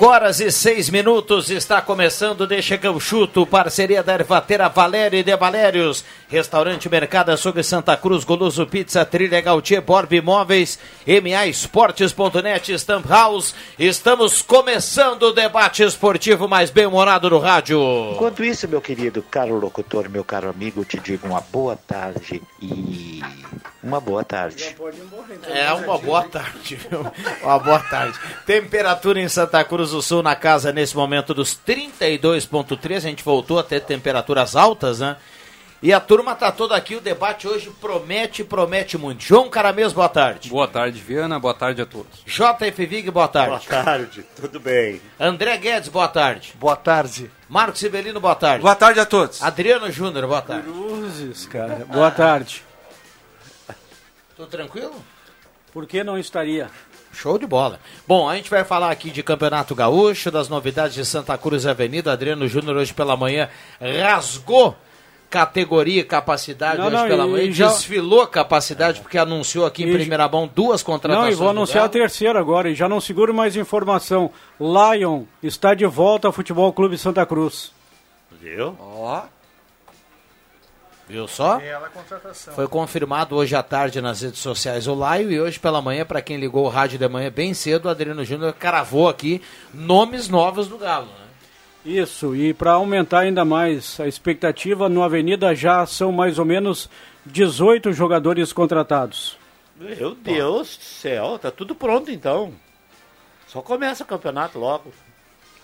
Cinco horas e seis minutos está começando Deixa que eu chuto, parceria da Ervatera Valério e de Valérios, Restaurante Mercado Açougue Santa Cruz, Goloso Pizza, Trilha Gautier, Borb Imóveis, MA Esportes.net, Stamp House. Estamos começando o debate esportivo mais bem-humorado do rádio. Enquanto isso, meu querido caro locutor, meu caro amigo, te digo uma boa tarde e uma boa tarde. É uma boa tarde, viu? Uma boa tarde. Temperatura em Santa Cruz do Sul na casa nesse momento dos 32.3. A gente voltou a ter temperaturas altas, né? E a turma tá toda aqui. O debate hoje promete, promete muito. João Caramês, boa tarde. Boa tarde, Viana. Boa tarde a todos. JF Vig, boa tarde. Boa tarde, tudo bem? André Guedes, boa tarde. Boa tarde. Marcos Sibelino, boa tarde. Boa tarde a todos. Adriano Júnior, boa tarde. Cruzes, cara. Boa tarde. Tudo tranquilo? Por que não estaria? Show de bola. Bom, a gente vai falar aqui de Campeonato Gaúcho, das novidades de Santa Cruz Avenida. Adriano Júnior hoje pela manhã rasgou categoria e capacidade Não, hoje não, pela e manhã. já- Desfilou capacidade porque anunciou aqui em E- primeira mão duas Não, contratações. e vou anunciar a terceira agora, e já não seguro mais informação. Lion está de volta ao Futebol Clube Santa Cruz. Viu? Ó, Viu só? bela contratação. Foi confirmado hoje à tarde nas redes sociais o Laio e hoje pela manhã, para quem ligou o rádio de manhã bem cedo, o Adriano Júnior cravou aqui nomes novos do Galo. Né? Isso, e para aumentar ainda mais a expectativa, no Avenida já são mais ou menos 18 jogadores contratados. Meu Deus do céu, tá tudo pronto então. Só começa o campeonato logo.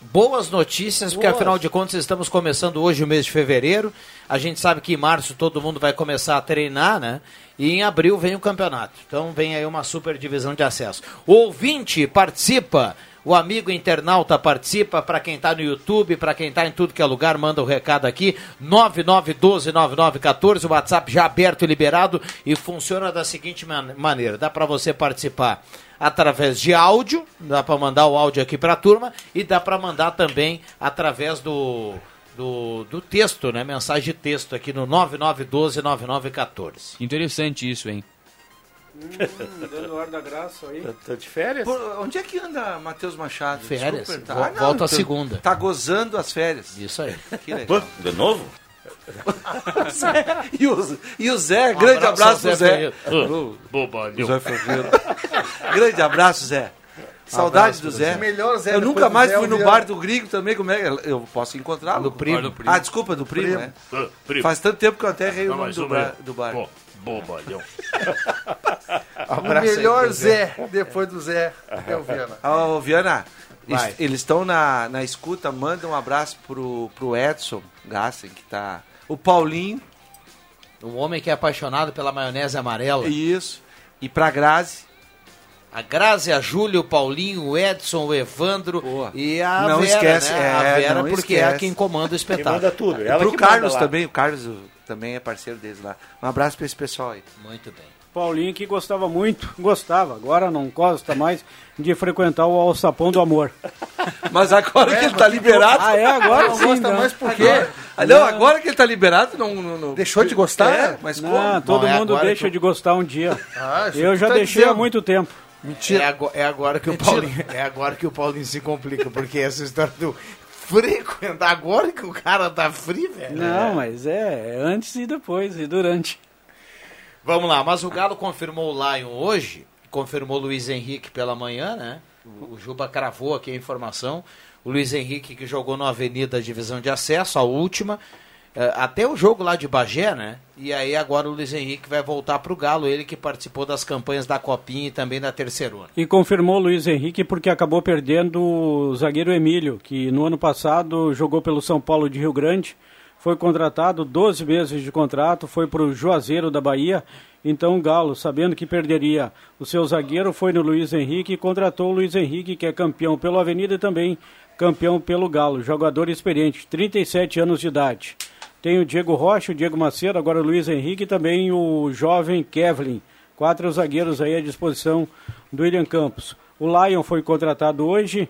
Boas notícias, porque Boas. afinal de contas estamos começando hoje o mês de fevereiro. A gente sabe que em março todo mundo vai começar a treinar, né? E em abril vem o campeonato. Então vem aí uma super divisão de acesso. O ouvinte participa, o amigo internauta participa, para quem está no YouTube, para quem está em tudo que é lugar, manda o recado aqui. 99129914, o WhatsApp já aberto e liberado e funciona da seguinte man- maneira: dá para você participar através de áudio, dá para mandar o áudio aqui para a turma e dá para mandar também através do, do, do texto, né? Mensagem de texto aqui no 99129914. Interessante isso, hein? Dando ar da graça aí. Tô, tô de férias? Por- onde é que anda Matheus Machado? Férias. Desculpa, Vo- volta a tá- segunda. Tá gozando as férias. Isso aí. Que legal. De novo? e, o, e o Zé, grande abraço abraço, ao pro Zé Zé. Bobalhão. Zé Ferreira. grande abraço, Zé. Saudade do Zé. Melhor Zé Eu nunca mais Zé, fui o no bar do Gringo também. Como é? que- Eu posso encontrá-lo? Do primo. Do primo. Ah, desculpa, do primo, né? Faz tanto tempo que eu até errei o nome do bar. Do bar. Bobalhão. O melhor Zé, depois do Zé, é o Viana. Ô, Viana, Vai. es- eles estão na, na escuta. Manda um abraço pro, pro Edson Gassen, que tá. O Paulinho, Um homem que é apaixonado pela maionese amarela. isso. E pra Grazi. A Grazi, a Júlia, o Paulinho, o Edson, o Evandro Boa. e a Não Vera, esquece, né? é, a Vera, não porque é esquece. quem comanda o Quem espetáculo. manda tudo. E Ela pro que Carlos manda lá. também. O Carlos também é parceiro deles lá. Um abraço pra esse pessoal aí. Muito bem. Paulinho que gostava muito, gostava, agora não gosta mais de frequentar o alçapão do amor. Mas agora que ele tá liberado. Ah, é? Agora Não sim. gosta então. mais por quê? Ah, não, agora que ele tá liberado, não. não, não- Deixou de gostar? É, mas como? Não, todo Bom, é mundo agora deixa de gostar um dia. Ah, Eu já tá deixei há dizendo. muito tempo. Mentira. É, ago- é agora que o Paulinho, é agora que o Paulinho se complica, porque essa história do frequentar agora que o cara tá free, velho. Não, mas é, é antes e depois, e durante. Vamos lá, mas o Galo confirmou o Lion hoje, confirmou o Luiz Henrique pela manhã, né? O, Juba cravou aqui a informação. O Luiz Henrique que jogou na Avenida Divisão de Acesso, a última. É, até o jogo lá de Bagé, né? E aí agora o Luiz Henrique vai voltar para o Galo, ele que participou das campanhas da Copinha e também da Terceirona. E confirmou o Luiz Henrique porque acabou perdendo o zagueiro Emílio, que no ano passado jogou pelo São Paulo de Rio Grande, foi contratado, 12 meses de contrato, foi para o Juazeiro da Bahia. Então o Galo, sabendo que perderia o seu zagueiro, foi no Luiz Henrique e contratou o Luiz Henrique, que é campeão pelo Avenida e também campeão pelo Galo, jogador experiente, 37 anos de idade. Tem o Diego Rocha, o Diego Macedo, agora o Luiz Henrique e também o jovem Kevlin. Quatro zagueiros aí à disposição do William Campos. O Lion foi contratado hoje,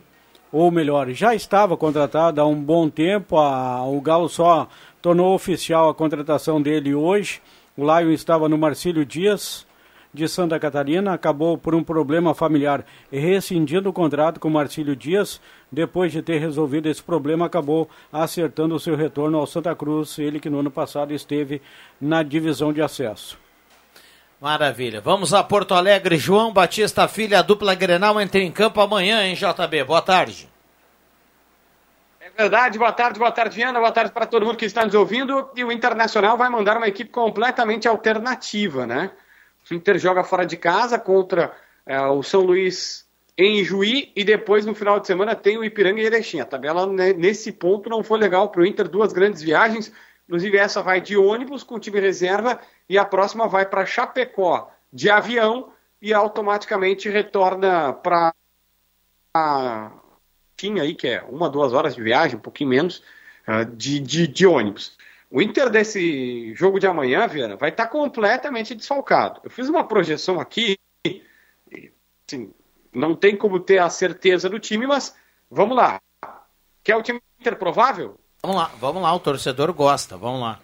ou melhor, já estava contratado há um bom tempo. A, o Galo só tornou oficial a contratação dele hoje. O Lion estava no Marcílio Dias, de Santa Catarina, acabou por um problema familiar rescindindo o contrato com Marcílio Dias. Depois de ter resolvido esse problema, acabou acertando o seu retorno ao Santa Cruz, ele que no ano passado esteve na divisão de acesso. Maravilha. Vamos a Porto Alegre. João Batista Filho, a dupla Grenal entra em campo amanhã, hein, JB? Boa tarde. É verdade, boa tarde, boa tarde, Viana, boa tarde para todo mundo que está nos ouvindo. E o Internacional vai mandar uma equipe completamente alternativa, né? O Inter joga fora de casa contra é, o São Luís em Juí e depois no final de semana tem o Ipiranga e Erechim. A tabela né, nesse ponto não foi legal para o Inter, duas grandes viagens. Inclusive essa vai de ônibus com time reserva e a próxima vai para Chapecó de avião e automaticamente retorna para tinha aí que é uma duas horas de viagem, um pouquinho menos uh, de, de, de ônibus. O Inter desse jogo de amanhã, Viana, vai estar completamente desfalcado. Eu fiz uma projeção aqui, assim, não tem como ter a certeza do time, mas vamos lá. Quer o time Inter provável? Vamos lá, vamos lá, o torcedor gosta, vamos lá.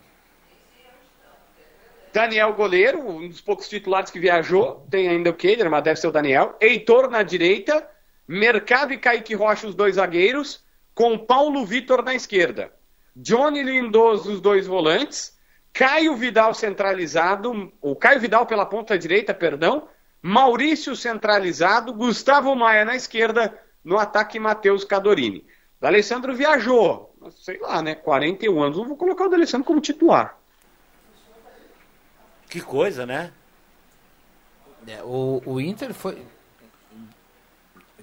Daniel goleiro, um dos poucos titulares que viajou, tem ainda o Keider, mas deve ser o Daniel. Heitor na direita, Mercado e Kaique Rocha, os dois zagueiros, com Paulo Vitor na esquerda. Johnny Lindoso, os dois volantes, Caio Vidal centralizado, o Caio Vidal pela ponta direita, perdão, Maurício centralizado, Gustavo Maia na esquerda, no ataque Matheus Cadorini. O Alessandro viajou, sei lá, né, 41 anos, não vou colocar o D'Alessandro como titular. Que coisa, né? É, o, o Inter foi,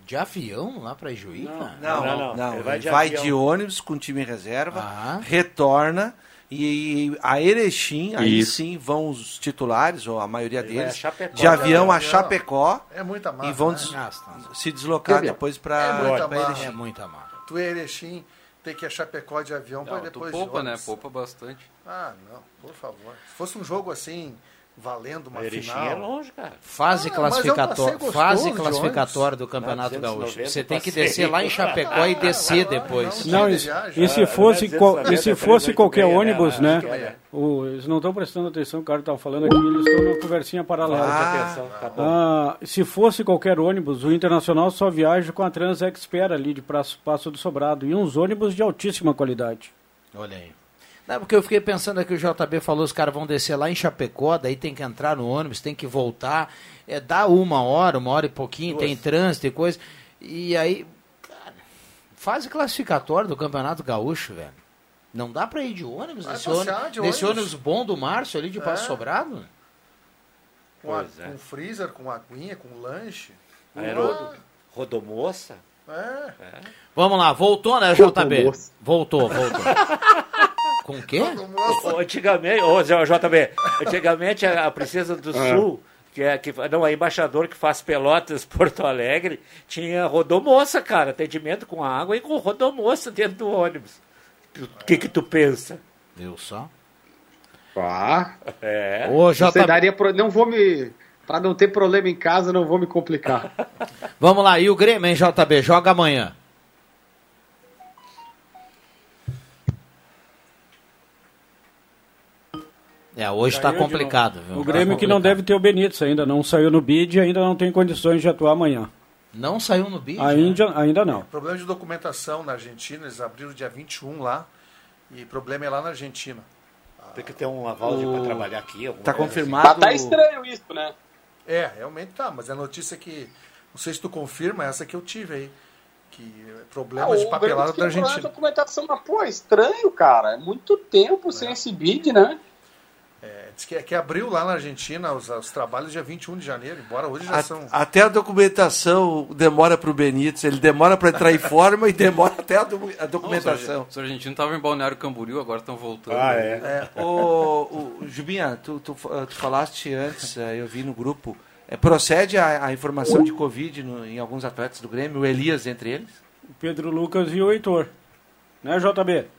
de avião lá para Juí? Não, não, não. não, não. Ele vai, Ele de, vai de, ônibus com time em reserva, ah. retorna e a Erechim, aí Isso. sim vão os titulares, ou a maioria Ele deles, Chapecó, de avião a Chapecó. É muita massa, E vão né? des se deslocar depois para é muita Erechim. É muita massa. Tu é Erechim, tem que ir a Chapecó de avião para depois tu poupa, de né? Poupa bastante. Ah, não, por favor. Se fosse um jogo assim valendo uma Erechim final. é longe, cara. Fase Ah, classificatória, é um fase classificatória do Campeonato Não, Gaúcho. 290 Você tem que descer lá em Chapecó e descer depois. não. Não, e, viagem. e se Ah, fosse, e se fosse qualquer ônibus, né? é. O, eles não estão prestando atenção, o cara estava falando aqui, eles estão numa conversinha paralela. Atenção, tá bom. Ah, se fosse qualquer ônibus, o Internacional só viaja com a Trans Expert ali de Praço, Passo do Sobrado e uns ônibus de altíssima qualidade. Olha aí. Não, porque eu fiquei pensando aqui, o JB falou, os caras vão descer lá em Chapecó, daí tem que entrar no ônibus, tem que voltar. É, dá uma hora, uma hora e pouquinho, tem trânsito e coisa. E aí, cara, fase classificatória do Campeonato Gaúcho, velho. Não dá pra ir de ônibus? Vai Nesse, ônibus, de nesse ônibus. ônibus bom do Márcio ali de Passo É. Sobrado? Com, a, é. com freezer, com aguinha, com lanche. Aero... Rodomoça? É. Vamos lá, voltou, né, JB? Voltou, voltou. Com o quê? Antigamente, ô, JB, antigamente a, a Princesa do Sul, que é que não, a embaixador que faz Pelotas, Porto Alegre, tinha rodomoça, cara, atendimento com água e com rodomoça dentro do ônibus. O que que tu pensa? Viu só? Ah, É. Ô, você JB, daria pro... não vou me para não ter problema em casa, não vou me complicar. vamos lá, e o Grêmio, hein, JB? Joga amanhã. É, hoje está complicado, viu? O Tá Grêmio que não deve ter o Benítez ainda, não saiu no bid e ainda não tem condições de atuar amanhã. Não saiu no bid? né? Ainda, ainda não. problema de documentação na Argentina, eles abriram dia 21 lá. E problema é lá na Argentina. Tem que ter um aval de pra trabalhar aqui. Tá coisa confirmado. Mas tá estranho isso, né? É, realmente tá, mas a notícia é que Não sei se tu confirma essa que eu tive aí. Que problemas ah, de papelada da Argentina. documentação, mas, pô, é estranho, cara. É muito tempo é. sem esse bid, né? É, diz que, que abriu lá na Argentina os, os trabalhos dia 21 de janeiro, embora hoje já a, são. Até a documentação demora para o Benítez, ele demora para entrar em forma e demora até a, do, a documentação. Os argentinos estavam em Balneário Camboriú, agora estão voltando. Ah, é. é o, o, Jubinha, tu, tu, tu, falaste antes, é, eu vi no grupo, é, procede a, a, informação de Covid no, em alguns atletas do Grêmio, o Elias entre eles? O Pedro Lucas e o Heitor. Né, JB?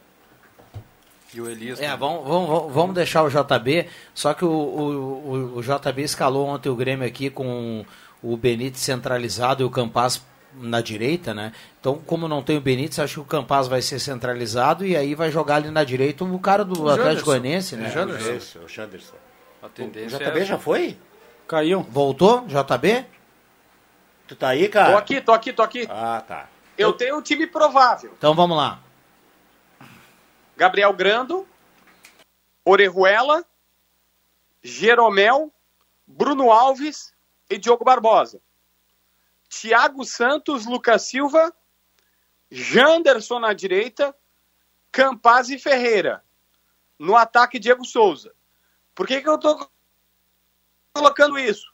E o Elias. É, vamos, vamos, vamos deixar o JB. Só que o, o, o, JB escalou ontem o Grêmio aqui com o Benítez centralizado e o Campaz na direita, né? Então, como não tem o Benítez, acho que o Campaz vai ser centralizado e aí vai jogar ali na direita o cara do o Atlético Goianiense, né? É, o Janderson. O Janderson. A tendência o JB é... já foi? Caiu. Voltou, JB? Tu tá aí, cara? Tô aqui, tô aqui, tô aqui. Ah, tá. Eu tenho um time provável. Então vamos lá. Gabriel Grando, Orejuela, Jeromel, Bruno Alves e Diogo Barbosa. Thiago Santos, Lucas Silva, Janderson na direita, Campaz e Ferreira. No ataque, Diego Souza. Por que, que eu estou colocando isso?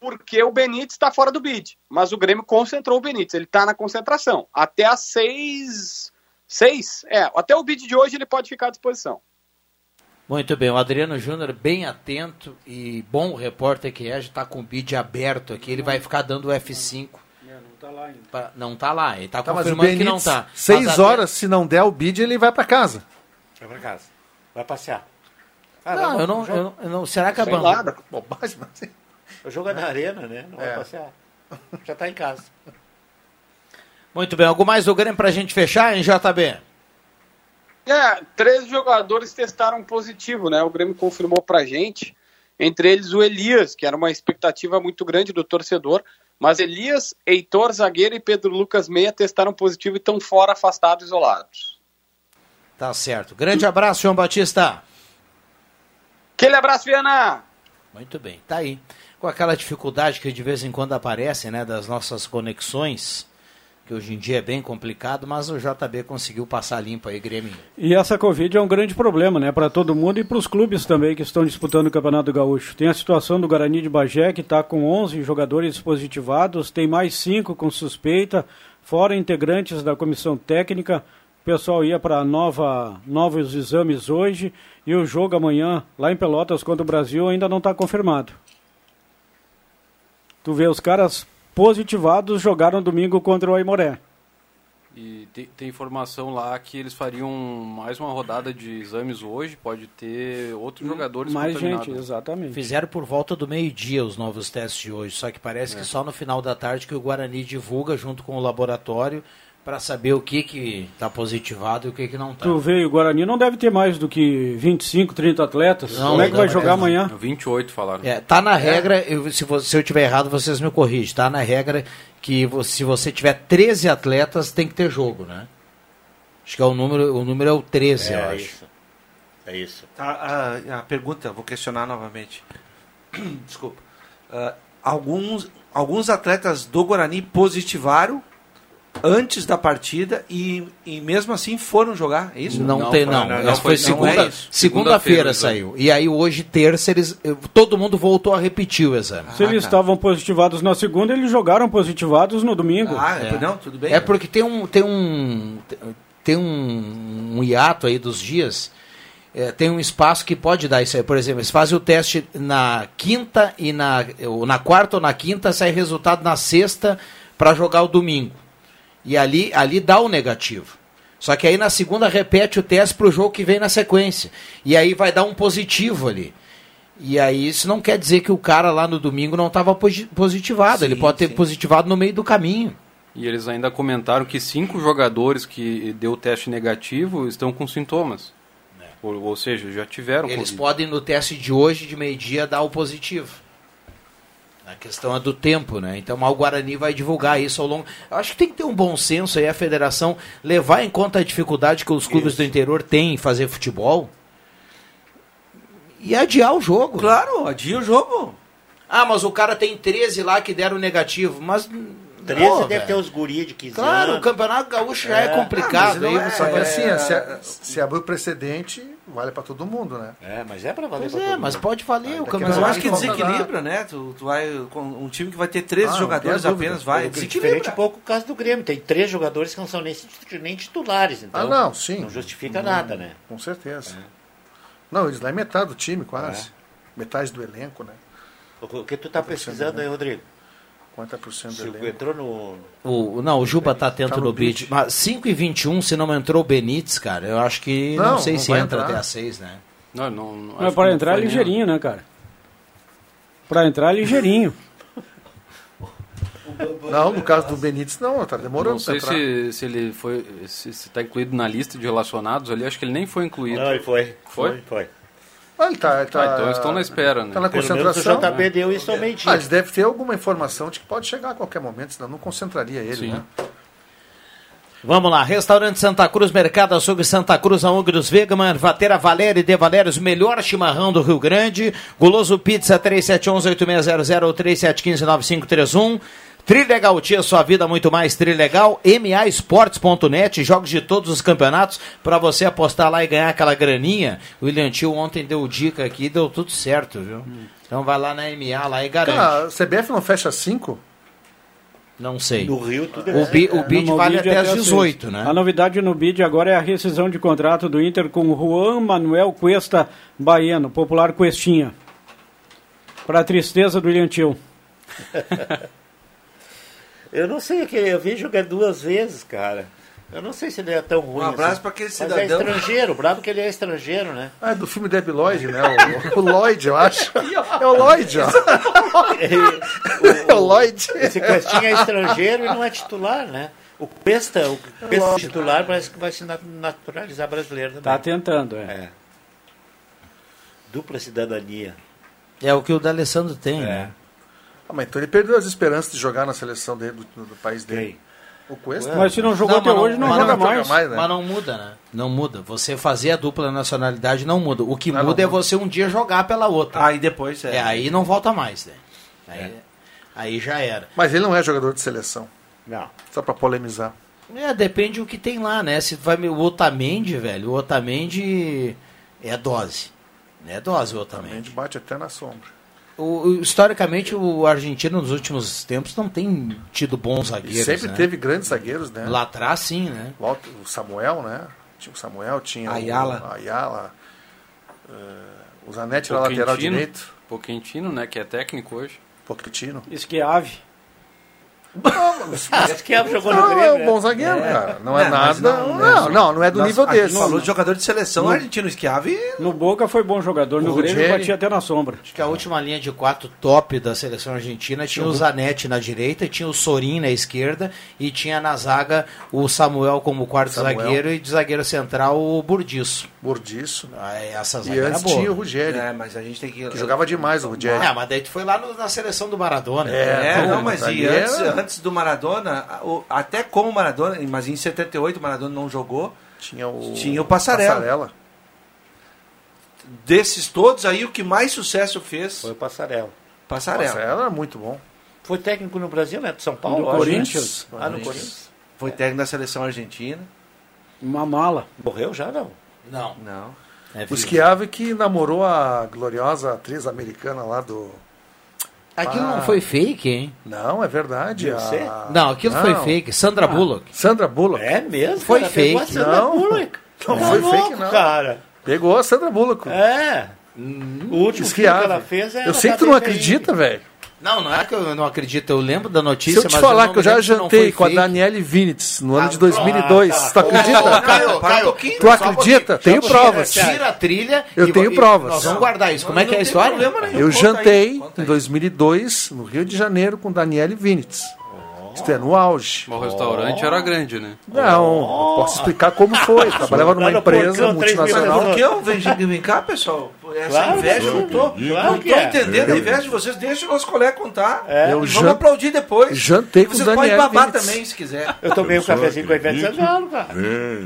Porque o Benítez está fora do bid. Mas o Grêmio concentrou o Benítez. Ele está na concentração. Até às seis Seis? É, até o bid de hoje ele pode ficar à disposição. Muito bem, o Adriano Júnior bem atento e bom repórter que é, já está com o bid aberto aqui, ele vai ficar dando o F5. É, não está lá ainda. Não está lá, ele está tá, confirmando que não está. Seis horas, se não der o bid, ele vai para casa. Vai para casa. Vai passear. Ah, não, eu não, eu, eu não, Será que a banda. Bobagem, mas. O jogo é na arena, né? Não é. vai passear. Já está em casa. Muito bem, algo mais do Grêmio para a gente fechar, em JB? É, três jogadores testaram positivo, né? O Grêmio confirmou pra gente, entre eles o Elias, que era uma expectativa muito grande do torcedor, mas Elias, Heitor, zagueiro e Pedro Lucas Meia testaram positivo e estão fora, afastados, isolados. Tá certo. Grande abraço, João Batista. Aquele abraço, Viana. Muito bem, tá aí. Com aquela dificuldade que de vez em quando aparece, né, das nossas conexões, que hoje em dia é bem complicado, mas o JB conseguiu passar limpo aí, Grêmio. E essa Covid é um grande problema, né, para todo mundo e para os clubes também que estão disputando o Campeonato Gaúcho. Tem a situação do Guarani de Bagé, que está com 11 jogadores positivados, tem mais 5 com suspeita, fora integrantes da comissão técnica. O pessoal ia para nova, novos exames hoje e o jogo amanhã, lá em Pelotas contra o Brasil, ainda não está confirmado. Tu vê, os caras positivados jogaram domingo contra o Aimoré. E tem, tem, informação lá que eles fariam mais uma rodada de exames hoje, pode ter outros hum, jogadores Mais gente, exatamente. Fizeram por volta do meio-dia os novos testes de hoje, só que parece é. que só no final da tarde que o Guarani divulga junto com o laboratório para saber o que que está positivado e o que que não está. Tu veio, o Guarani não deve ter mais do que 25, 30 atletas. Não, Como é que vai jogar é, amanhã? 28 falaram. É, tá na regra, eu, se, você, se eu tiver errado, vocês me corrigem. Tá na regra que se você tiver 13 atletas, tem que ter jogo, né? Acho que é o número, o número é o 13, é, eu acho. Isso. É isso. Tá, a, a pergunta, vou questionar novamente. Desculpa. Uh, alguns, alguns atletas do Guarani positivaram antes da partida e, e mesmo assim foram jogar, é isso? Não, não tem, não. não, não foi, segunda, é segunda-feira segunda saiu. E aí hoje, terça, eles, todo mundo voltou a repetir o exame. Se ah, eles tá. estavam positivados na segunda, eles jogaram positivados no domingo. Ah, é. não, tudo bem. É porque tem um, tem um, tem um, um hiato aí dos dias... É, tem um espaço que pode dar isso aí. Por exemplo, eles fazem o teste na quinta e na, na quarta ou na quinta, sai resultado na sexta para jogar o domingo. E ali, ali dá o negativo. Só que aí na segunda repete o teste para o jogo que vem na sequência. E aí vai dar um positivo ali. E aí isso não quer dizer que o cara lá no domingo não estava positivado. Sim, Ele pode ter sim. positivado no meio do caminho. E eles ainda comentaram que cinco jogadores que deu teste negativo estão com sintomas. É. Ou, ou, seja, já tiveram. Eles COVID. podem no teste de hoje, de meio-dia, dar o positivo. A questão é do tempo, né? Então o Guarani vai divulgar isso ao longo. Eu acho que tem que ter um bom senso aí a federação levar em conta a dificuldade que os clubes isso. do interior têm em fazer futebol e adiar o jogo. Claro, adia o jogo. Ah, mas o cara tem 13 lá que deram negativo. Mas. 13 Pô, deve velho. ter os guri de 15 Claro, o anos. Campeonato Gaúcho já é, complicado. Mas não aí é, só que assim, se, se abrir o precedente, vale para todo mundo, né? É, mas é pra valer Pois pra é, todo mas mundo. pode valer o a Mas campeonato. eu acho que desequilibra, né? Tu, tu vai com um time que vai ter 13 Ah, jogadores apenas, vai. É diferente Desequilibra. um pouco o caso do Grêmio. Tem três jogadores que não são nem, nem titulares. Então Ah, não, sim. Não justifica nada, né? Com certeza. Não, eles lá é metade do time, quase. Metade do elenco, né? O o que tu tá pesquisando aí, Rodrigo? 50% do elenco. entrou no. O, não, o Juba tá atento Tá no no bid. bid. Mas 5 e 21, se não entrou o Benítez, cara, eu acho que não, Não, sei não se entra entrar. até a 6, né? Não, não, não, Mas para que entrar não foi nem- ligeirinho, né, cara? Para entrar ligeirinho. Não, no caso do Benítez, não, tá demorando Não sei pra entrar. se, se ele foi. Se está incluído na lista de relacionados ali, acho que ele nem foi incluído. Não, ele foi. Foi? Foi. Ah, ele tá, ele tá, Ah, então eles estão na espera, né? Tá na Pelo menos o concentração. JB deu isso ao Ah, meio-dia. eles devem ter alguma informação de que pode chegar a qualquer momento, senão não concentraria ele, Sim. né? Vamos lá, Restaurante Santa Cruz, Mercado Açougue Santa Cruz, Aongue dos Vegaman, Vatera Valério e De Valérios, melhor chimarrão do Rio Grande, Guloso Pizza 3711-8600 ou 3715-9531, Trilegal Tia, sua vida muito mais Trilegal, MAEsportes.net, jogos de todos os campeonatos, para você apostar lá e ganhar aquela graninha. O William Tio ontem deu dica aqui, deu tudo certo, viu? Então vai lá na MA lá e garante. Cara, a CBF não fecha 5? Não sei. No Rio, tudo O, bi, o bid No vale bid até às seis. 18, né? A novidade no bid agora é a rescisão de contrato do Inter com Juan Manuel Cuesta Baiano, popular Cuestinha. Para a tristeza do William Tio. Eu não sei, que eu vi jogar duas vezes, cara. Eu não sei se ele é tão ruim. Um abraço assim. pra aquele Mas é cidadão. estrangeiro, bravo que ele é estrangeiro, né? Ah, é do filme Debbie Lloyd, né? O, o Lloyd, eu acho. É o Lloyd, ó. É o Lloyd. Esse Questinha é estrangeiro e não é titular, né? O Pesta, o Pesta titular parece que vai se nat- naturalizar brasileiro também. Tá tentando, é. É. Dupla cidadania. É o que o D'Alessandro tem, né? Ah, mas então ele perdeu as esperanças de jogar na seleção dele, do, do país dele. O Cuesta? Mas se não jogou até mas hoje, não mas joga mais. mais, né? Mas não muda, né? Não muda. Você fazer a dupla nacionalidade não muda. O que Não, muda não é você um dia jogar pela outra. Aí depois é. é, aí não volta mais, né? Aí, aí já era. Mas ele não é jogador de seleção. Não. Só pra polemizar. É, depende do que tem lá, né? Se vai o Otamendi, velho, o Otamendi é dose. É dose o A Otamendi. gente bate até na sombra. O, historicamente, o argentino nos últimos tempos não tem tido bons E zagueiros. sempre né? teve grandes zagueiros, né? Lá atrás, sim, né? Walter- O Samuel, né? Tinha o Samuel, tinha Ayala. o Ayala. eh, o Zanetti na lateral Poquentino. direito. Poquentino, né? Que é técnico hoje. Pochettino. Esquiave. Mas que jogou no Não, é Grêmio, um né? bom zagueiro, cara. Não é, É, nada. não, Não, né? não, não, é do Nós- nível desse. falou de jogador de seleção argentino Schiavi. No Boca foi bom jogador, no O Grêmio Ruggeri. batia até na sombra. Acho que a última linha de quatro top da seleção argentina tinha o Zanetti na direita, tinha o Sorin na esquerda e tinha na zaga o Samuel como quarto Samuel. zagueiro e de zagueiro central o Burdiço. Bordiço. Ah, Essa E zaga era antes boa. tinha o Ruggeri, É, mas a gente tem que. que jogava demais o Ruggeri. Ah, mas daí tu foi lá no- na seleção do Maradona. É, É, Bom, não, mas e ali antes, era- antes do Maradona, o- até como Maradona, mas em 78 o Maradona não jogou. Tinha o, Tinha o Passarella. Desses todos aí, o que mais sucesso fez, Foi o Passarela. Passarela. Passarella era muito bom. Foi técnico no Brasil, né? Do São Paulo. Do acho. Corinthians. Ah, no Corinthians. Foi técnico da seleção argentina. Uma mala. Morreu já, não. Não. Não. É O. Schiave que namorou a gloriosa atriz americana lá do. Aquilo Ah. não foi fake, hein? Não, é verdade. Deve a- ser. Não, aquilo foi fake. Sandra Bullock. Sandra Bullock. É mesmo? Foi cara? Pegou fake. a Sandra Não. Bullock. Não Tá foi louco, fake, não. cara. Pegou a Sandra Bullock. É. O último filme que ela fez é Eu sei que tu não acredita, velho. Não, não é que eu não acredito. Eu lembro da Se notícia, eu te mas falar não que eu já se não jantei com a fake. Daniele Vinitz no ano Ah, de 2002, tá. tu acredita? Ô, Caio, Caio, Tu acredita? Tenho Tira- provas. Tira a trilha. Eu e- tenho e- provas. Nós vamos guardar isso. Como é que é a Não história? problema nenhum. Eu Conta aí, jantei conta em aí. 2002 no Rio de Janeiro com Daniele Vinitz. É, no auge. Mas o restaurante era grande, né? Não, eu posso explicar como foi. Trabalhava numa empresa multinacional. Por que eu vem, vem cá, pessoal? Essa Claro, inveja, eu não tô, Claro não que tô é. entendendo a inveja de vocês. Deixa o nosso colega contar. É. E Eu vamos jan- aplaudir depois. jantei com Vocês o Daniel podem babar Vinitz. também, se quiser. Eu tomei um só cafezinho com a Ivete. Sangalo, cara. É,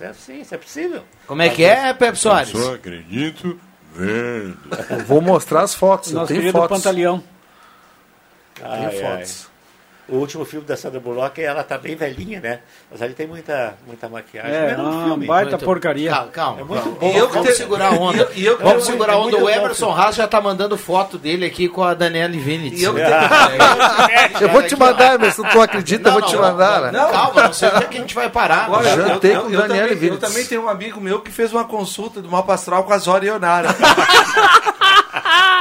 É, é assim, isso é possível. Como é que é, Pepe Soares? só acredito Eu vou mostrar as fotos. Eu Nosso tenho querido fotos. Pantaleão. Tenho Ai, ai. fotos. O último filme da Sandra Bullock, ela tá bem velhinha, né? Mas ali tem muita, muita maquiagem. É, Mas um filme. baita Muito- porcaria. Calma, calma. É muito bom. E eu que Vamos te- segurar a onda. E eu, e eu, Vamos É segurar a onda. O Emerson. Haas já tá mandando foto dele aqui com a Daniela Vinitz. E eu- Eu vou te mandar, Emerson. Tu acredita? Eu vou te mandar. né? não. Calma, não sei onde é que a gente vai parar. Eu, Jantei com eu Daniele também, eu também tenho um amigo meu que fez uma consulta do mapa astral com a Zora Ionara.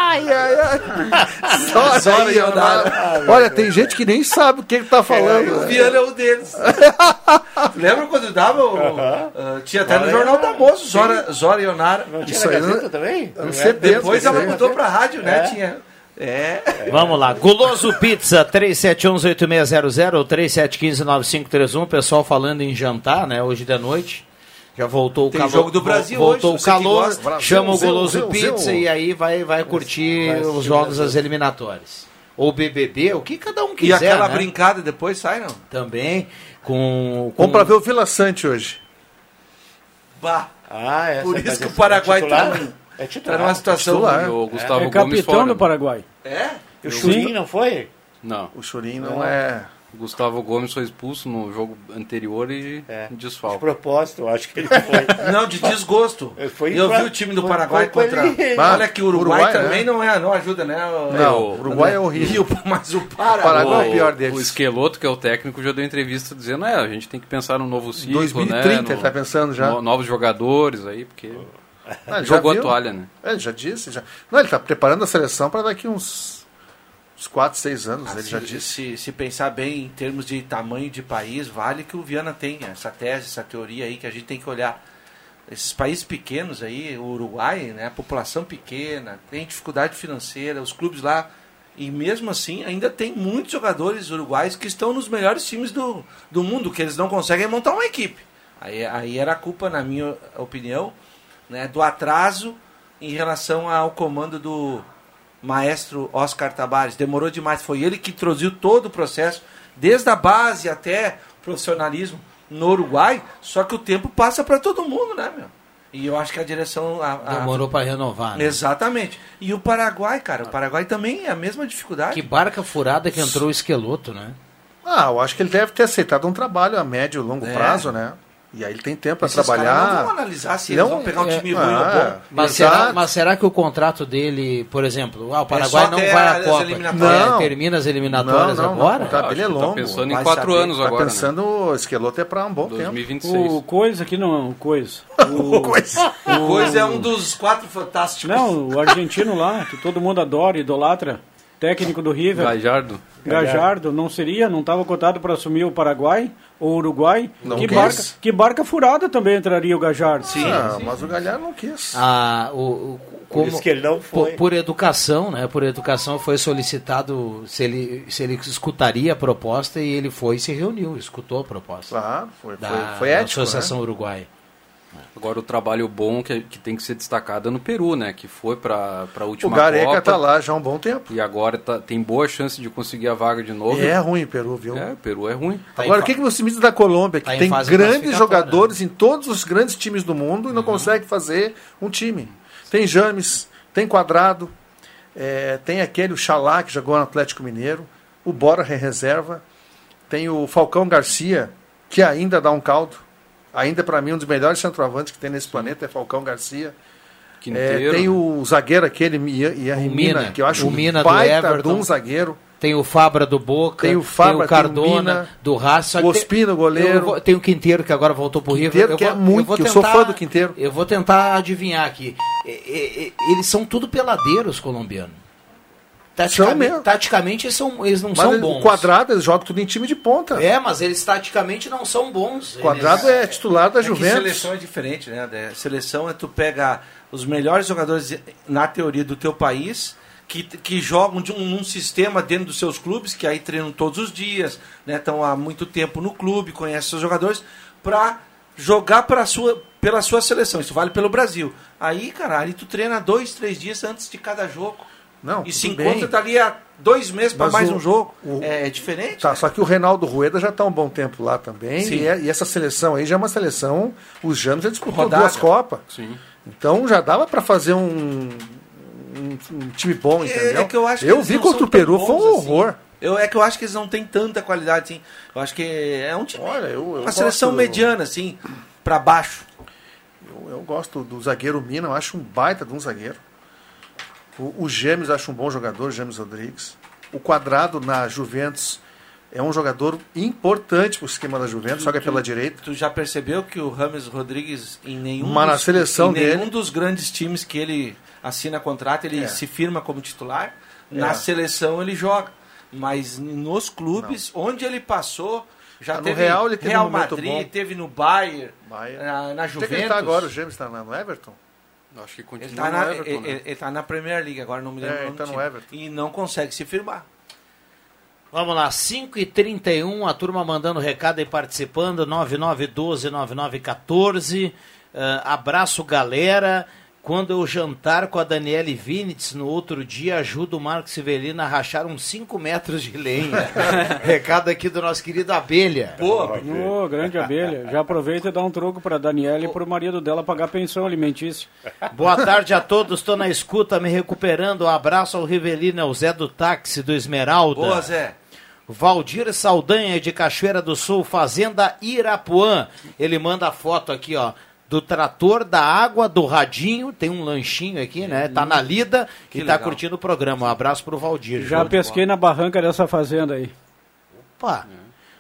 Ai, ai, ai. Só Zora aí, Ionara. Ionara. Olha, tem gente que nem sabe o que ele tá o falando. né? Viana é um deles. Lembra quando dava? o- ah, tinha até no Zora Jornal da. Moço, Zora, Zora Ionara. Não tinha Isso na aí, Gazeta né? também? Anos Não é? 70. Depois ela mudou pra rádio, né? É? Tinha. É. Vamos lá, Guloso Pizza 3711-8600 ou 3715-9531, pessoal falando em jantar, né, hoje de noite. Já voltou o Tem calor. jogo do Brasil Voltou hoje, o calor, gosta. Brasil, chama o Zil, Pizza e aí vai, vai curtir vai os jogos das eliminatórias. Ou BBB, o que cada um E quiser, aquela né? brincada depois sai, não? Também, com... com Vamos pra ver o Vila Sante hoje. Bah. Ah, essa, Por isso que o Paraguai é titular? tá- É Tá titular. numa situação. titular. O Gustavo É Gomes capitão fora. do Paraguai. É? E o Churinho não foi? Não. O Churinho não é. O Gustavo Gomes foi expulso no jogo anterior e É. De desfalque. propósito, eu acho que ele foi. Não, de desgosto. Foi eu pra- vi o time do foi- Paraguai foi contra. pra ele. Olha que o Uruguai, Uruguai, também né? não, é, não ajuda, né? o- Não, o- o Uruguai é horrível. o- mas o Paraguai. Paraguai é o pior O deles. Esqueloto, que é o técnico, já deu entrevista dizendo, é, a gente tem que pensar no novo ciclo, 2030 né? ele no- tá pensando já. no- novos jogadores aí, porque Ah, ele já jogou a toalha, né? É, ele já disse. Já... Não, ele tá preparando a seleção para daqui uns, uns 4, 6 anos. ele já se, disse. se, se pensar bem em termos de tamanho de país, vale que o Viana tenha essa tese, essa teoria aí que a gente tem que olhar. Esses países pequenos aí, o Uruguai, né, a população pequena, tem dificuldade financeira, os clubes lá, e mesmo assim ainda tem muitos jogadores uruguais que estão nos melhores times do, do mundo, que eles não conseguem montar uma equipe. Aí, aí era a culpa, na minha opinião, né, do atraso em relação ao comando do maestro Oscar Tabares. Demorou demais. Foi ele que introduziu todo o processo, desde a base até o profissionalismo no Uruguai. Só que o tempo passa para todo mundo, né, meu? E eu acho que a direção. A, a- Demorou pra renovar, né? Exatamente. E o Paraguai, cara, o Paraguai também é a mesma dificuldade. Que barca furada que entrou o esqueloto, né? Ah, eu acho que ele deve ter aceitado um trabalho a médio e longo É. prazo, né? E aí ele tem tempo para trabalhar. Não vão analisar se Não, eles vão pegar um é, time ruim ou ah, bom. Mas será, mas será que o contrato dele, por exemplo, ah, o Paraguai só não vai à as Copa, eliminatórias. é, Não. termina as eliminatórias Não, não, não, agora? o contrato Acho dele é tá longo. pensando em quatro saber. anos Tá agora, pensando, o esqueloto é para um bom né? tempo. 2026. O coisa aqui não, coisa. O, Coisa. O Coisa é um dos quatro fantásticos. não, o argentino lá, que todo mundo adora, idolatra, técnico do River, Gajardo. Gajardo, não seria, não estava cotado para assumir o Paraguai ou o Uruguai? Não que quis. barca, que barca furada também entraria o Gajardo. Sim. Ah, mas o Galhardo não quis. Ah, o, o- como, isso que ele não foi. Por, por educação, né? Por educação foi solicitado se ele, se ele escutaria a proposta e ele foi e se reuniu, escutou a proposta. Claro, foi, Da, foi, foi da ético. Associação né? Uruguai. Agora o trabalho bom que, que tem que ser destacado é no Peru, né? Que foi para a O última Gareca Copa. tá lá já há um bom tempo. E agora tá- tem boa chance de conseguir a vaga de novo. É ruim o Peru, viu? É, o Peru é ruim. Tá Agora, o que, que você me diz da Colômbia? Que Tá em tem grandes jogadores em todos os grandes times do mundo e não consegue fazer um time. Tem James, tem Quadrado, é, tem aquele, o Xalá, que jogou no Atlético Mineiro, o Bora em reserva, tem o Falcão Garcia, que ainda dá um caldo. Ainda, para mim, um dos melhores centroavantes que tem nesse planeta é Falcão Garcia. É, tem o zagueiro aquele, Mina, que eu acho O Mina um do baita de um zagueiro. Tem o Fabra do Boca, Tem o Fabra, tem o tem o Cardona Mina, do só o Ospina, goleiro. eu tem o Quinteiro que agora voltou pro River. Quinteiro, que é muito, que eu sou fã do Quinteiro. Eu vou tentar adivinhar aqui. Eles são tudo peladeiros colombianos. Taticamente, taticamente eles, são, eles não Mas são bons. o quadrado, eles jogam tudo em time de ponta. É, mas eles taticamente não são bons. O quadrado Eles- é titular da É que Juventus. seleção é diferente, né? Né? Seleção é tu pega os melhores jogadores na teoria do teu país que, que jogam de um, num sistema dentro dos seus clubes, que aí treinam todos os dias, né? Estão há muito tempo no clube, conhecem seus jogadores, para jogar pra sua, pela sua seleção. Isso vale pelo Brasil. Aí, cara, aí tu treina dois, três dias antes de cada jogo. Não, e se encontra tá ali há dois meses para mais o- um jogo. o- é, é diferente. Tá, só que o Reinaldo Rueda já está um bom tempo lá também. Sim. E, é- e essa seleção aí já é uma seleção. Os Janos já disputou Rodada. duas Copas. Sim. Então já dava para fazer um, um, um time bom, entendeu? É, é que eu acho eu vi contra o Peru, foi um assim. horror. Eu, é que eu acho que eles não têm tanta qualidade, assim. Eu acho que é um time. Olha, eu, eu uma seleção mediana, assim, pra baixo. Eu, eu gosto do zagueiro Mina, eu acho um baita de um zagueiro. O, o Gêmeos acho um bom jogador, Gêmeos Rodrigues. O Quadrado na Juventus é um jogador importante para o esquema da Juventus, joga pela direita. Tu já percebeu que o Rames Rodrigues, em nenhum, Mas na dos, seleção em nenhum dele- dos grandes times que ele assina contrato, ele É. se firma como titular. Na É. seleção ele joga. Mas nos clubes, onde ele passou, já Ah, no teve Real ele teve Real um Madrid, bom. teve no Bayern, Bayern. na, na é Juventus. que ele tá agora? O Gêmeos está no Everton? Acho que Ele continua tá, no na, Everton, ele, né? ele- ele tá na Premier League, agora não me lembro É, o ele nome tá no time. Everton. E não consegue se firmar. Vamos lá, 5h31, a turma mandando recado e participando, 9912-9914. Ah, abraço, galera. Quando eu jantar com a Daniele Vinitz no outro dia, ajudo o Marcos Sivelino a rachar uns 5 metros de lenha. recado aqui do nosso querido Abelha. Boa, Ô, grande abelha. Já aproveita e dá um troco pra Daniela e pro marido dela pagar pensão alimentícia. Boa tarde a todos, estou na escuta, me recuperando. Um abraço ao Rivelino, ao Zé do Táxi, do Esmeralda. boa Zé. Valdir Saldanha de Cachoeira do Sul, Fazenda Irapuã. Ele manda a foto aqui, ó, do trator, da água, do radinho. Tem um lanchinho aqui, né? Tá na lida e tá legal. curtindo o programa. Um abraço pro Valdir. Já pesquei na barranca dessa fazenda aí. Opa.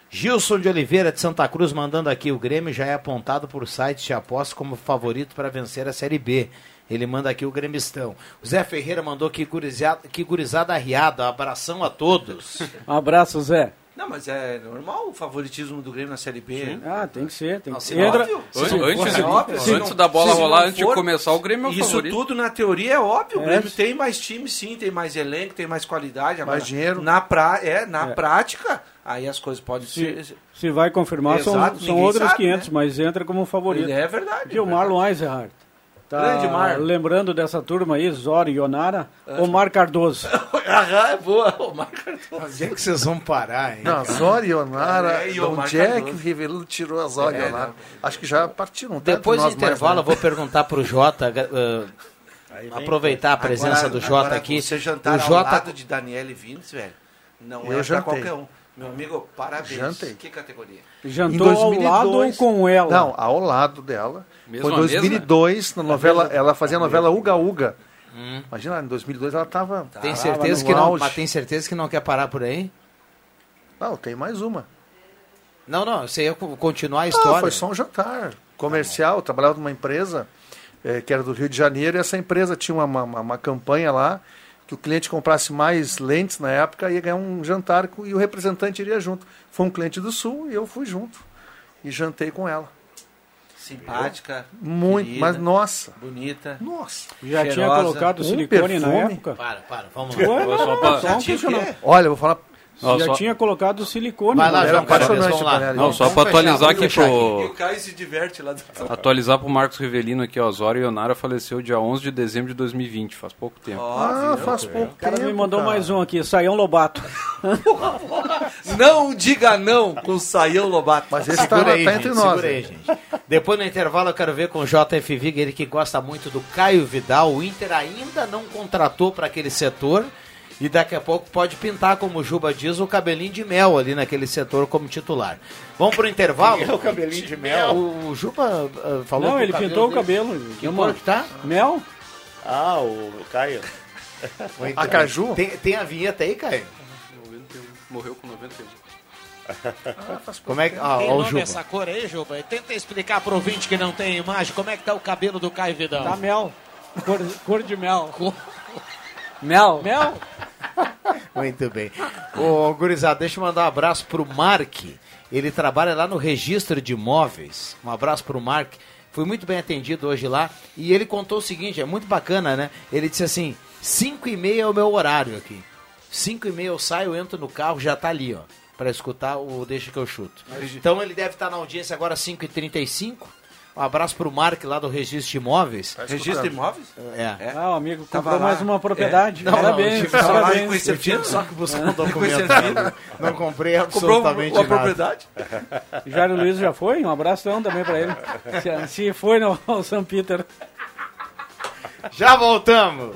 Gilson de Oliveira de Santa Cruz mandando aqui. O Grêmio já é apontado por sites de aposta como favorito para vencer a Série B. Ele manda aqui o gremistão. O Zé Ferreira mandou que gurizada, que gurizada arriada. Abração a todos. Um abraço, Zé. Não, mas é normal o favoritismo do Grêmio na Série B. Ah, tem que ser. Tem que se ser. Entra, óbvio. Antes, fosse óbvio, antes não- da bola se rolar, antes de começar, o Grêmio é o Isso favorito. tudo na teoria é óbvio. O É. Grêmio tem mais time, sim, tem mais elenco, tem mais qualidade. Agora, Mais dinheiro. Na, pra, é, na É. prática, aí as coisas podem se, ser. se vai confirmar, são, Exato, são ninguém outros sabe, 500, né? mas entra como favorito. É verdade. Aqui o Marlon Eisenhardt. Tá Grande Marlon. lembrando dessa turma aí, Zori Ionara, Omar Cardoso. Aham, é boa. O Marco Onde é que vocês vão parar, hein? Não, Onara. É, e de o Omar onde é que Cardoso. o Rivelino tirou a Zori É, Onara? não. Acho que já partiram. um Depois do mais, intervalo, né? eu vou perguntar pro Jota, uh, aproveitar a presença Agora- do Jota aqui. Você jantar o ao Jota lado de Daniele Vintes, velho, não Eu é pra jantei. qualquer um. Meu amigo, parabéns. Jantei. Que categoria? Jantou Em ao 2002. lado ou com ela? Não, ao lado dela. Mesma Foi em 2002, na novela, ela fazia a novela Uga Uga. Imagina, em 2002 ela estava... tem certeza que não, mas tem certeza que não quer parar por aí? Não, tem mais uma. Não, não, você ia co- continuar a Ah, história. foi só um jantar comercial. Eu trabalhava numa empresa eh, que era do Rio de Janeiro e essa empresa tinha uma, uma, uma campanha lá que o cliente comprasse mais lentes na época ia ganhar um jantar com- e o representante iria junto. Foi um cliente do Sul e eu fui junto. E jantei com ela. Simpática. Muito, querida, mas nossa. Bonita. Nossa. Já tinha cheirosa, colocado um silicone na perfume. época? Para, para, vamos Ué, lá. não, Só não, pra- não, um Tinha vou. Ó, Já só, tinha colocado silicone. Vai lá, né? Carlos, apaixonante lá. não, só fechar, atualizar aqui pro... E o Caio se diverte lá do Atualizar pro Marcos Rivelino aqui, ó. Zório Ionara faleceu dia 11 de dezembro de 2020, faz pouco tempo. Ah, faz pouco O cara tempo. me mandou cara. mais um aqui, Saião Lobato. Não diga não com Saião Lobato. Mas esse tá, Segura aí, tá gente, entre nós. segura aí, gente. Depois no intervalo eu quero ver com o JF Vig, ele que gosta muito do Caio Vidal. O Inter ainda não contratou para aquele setor e daqui a pouco pode pintar, como o Juba diz, o cabelinho de mel ali naquele setor como titular. Vamos pro intervalo? É o cabelinho de mel. O, o Juba ah, falou Não, ele pintou o dele- cabelo. Que cor que tá? Mel? Ah, o Caio. A. Caju? Tem, tem a vinheta aí, Caio? 91. Morreu com 91. Como é que. Ah, Tem ó, o nome Juba. essa cor aí, Juba? Tenta explicar pro ouvinte que não tem imagem como é que tá o cabelo do Caio Vidal. Tá mel. Cor, cor de mel. Mel. Mel? Muito bem. Ô, gurizada, deixa eu mandar um abraço pro Mark. Ele trabalha lá no registro de imóveis. Um abraço pro Mark. Fui muito bem atendido hoje lá. E ele contou o seguinte, é muito bacana, né? Ele disse assim, 5 e meia é o meu horário aqui. 5 e meia eu saio, entro no carro, já tá ali, ó. Pra escutar o Deixa Que Eu Chuto. Então ele deve estar na audiência agora 5 e 35 Um abraço pro Mark lá do registro de imóveis. Registro de imóveis? É. Ah, o amigo Tava comprou lá. mais uma propriedade. Não, não, parabéns, tive só lá parabéns. com esse Eu tive só que buscar um documento. Não comprei Comprou absolutamente uma nada. propriedade? Jairo Luiz já foi? Um abração também pra ele. Se, se foi no São Peter. Já voltamos.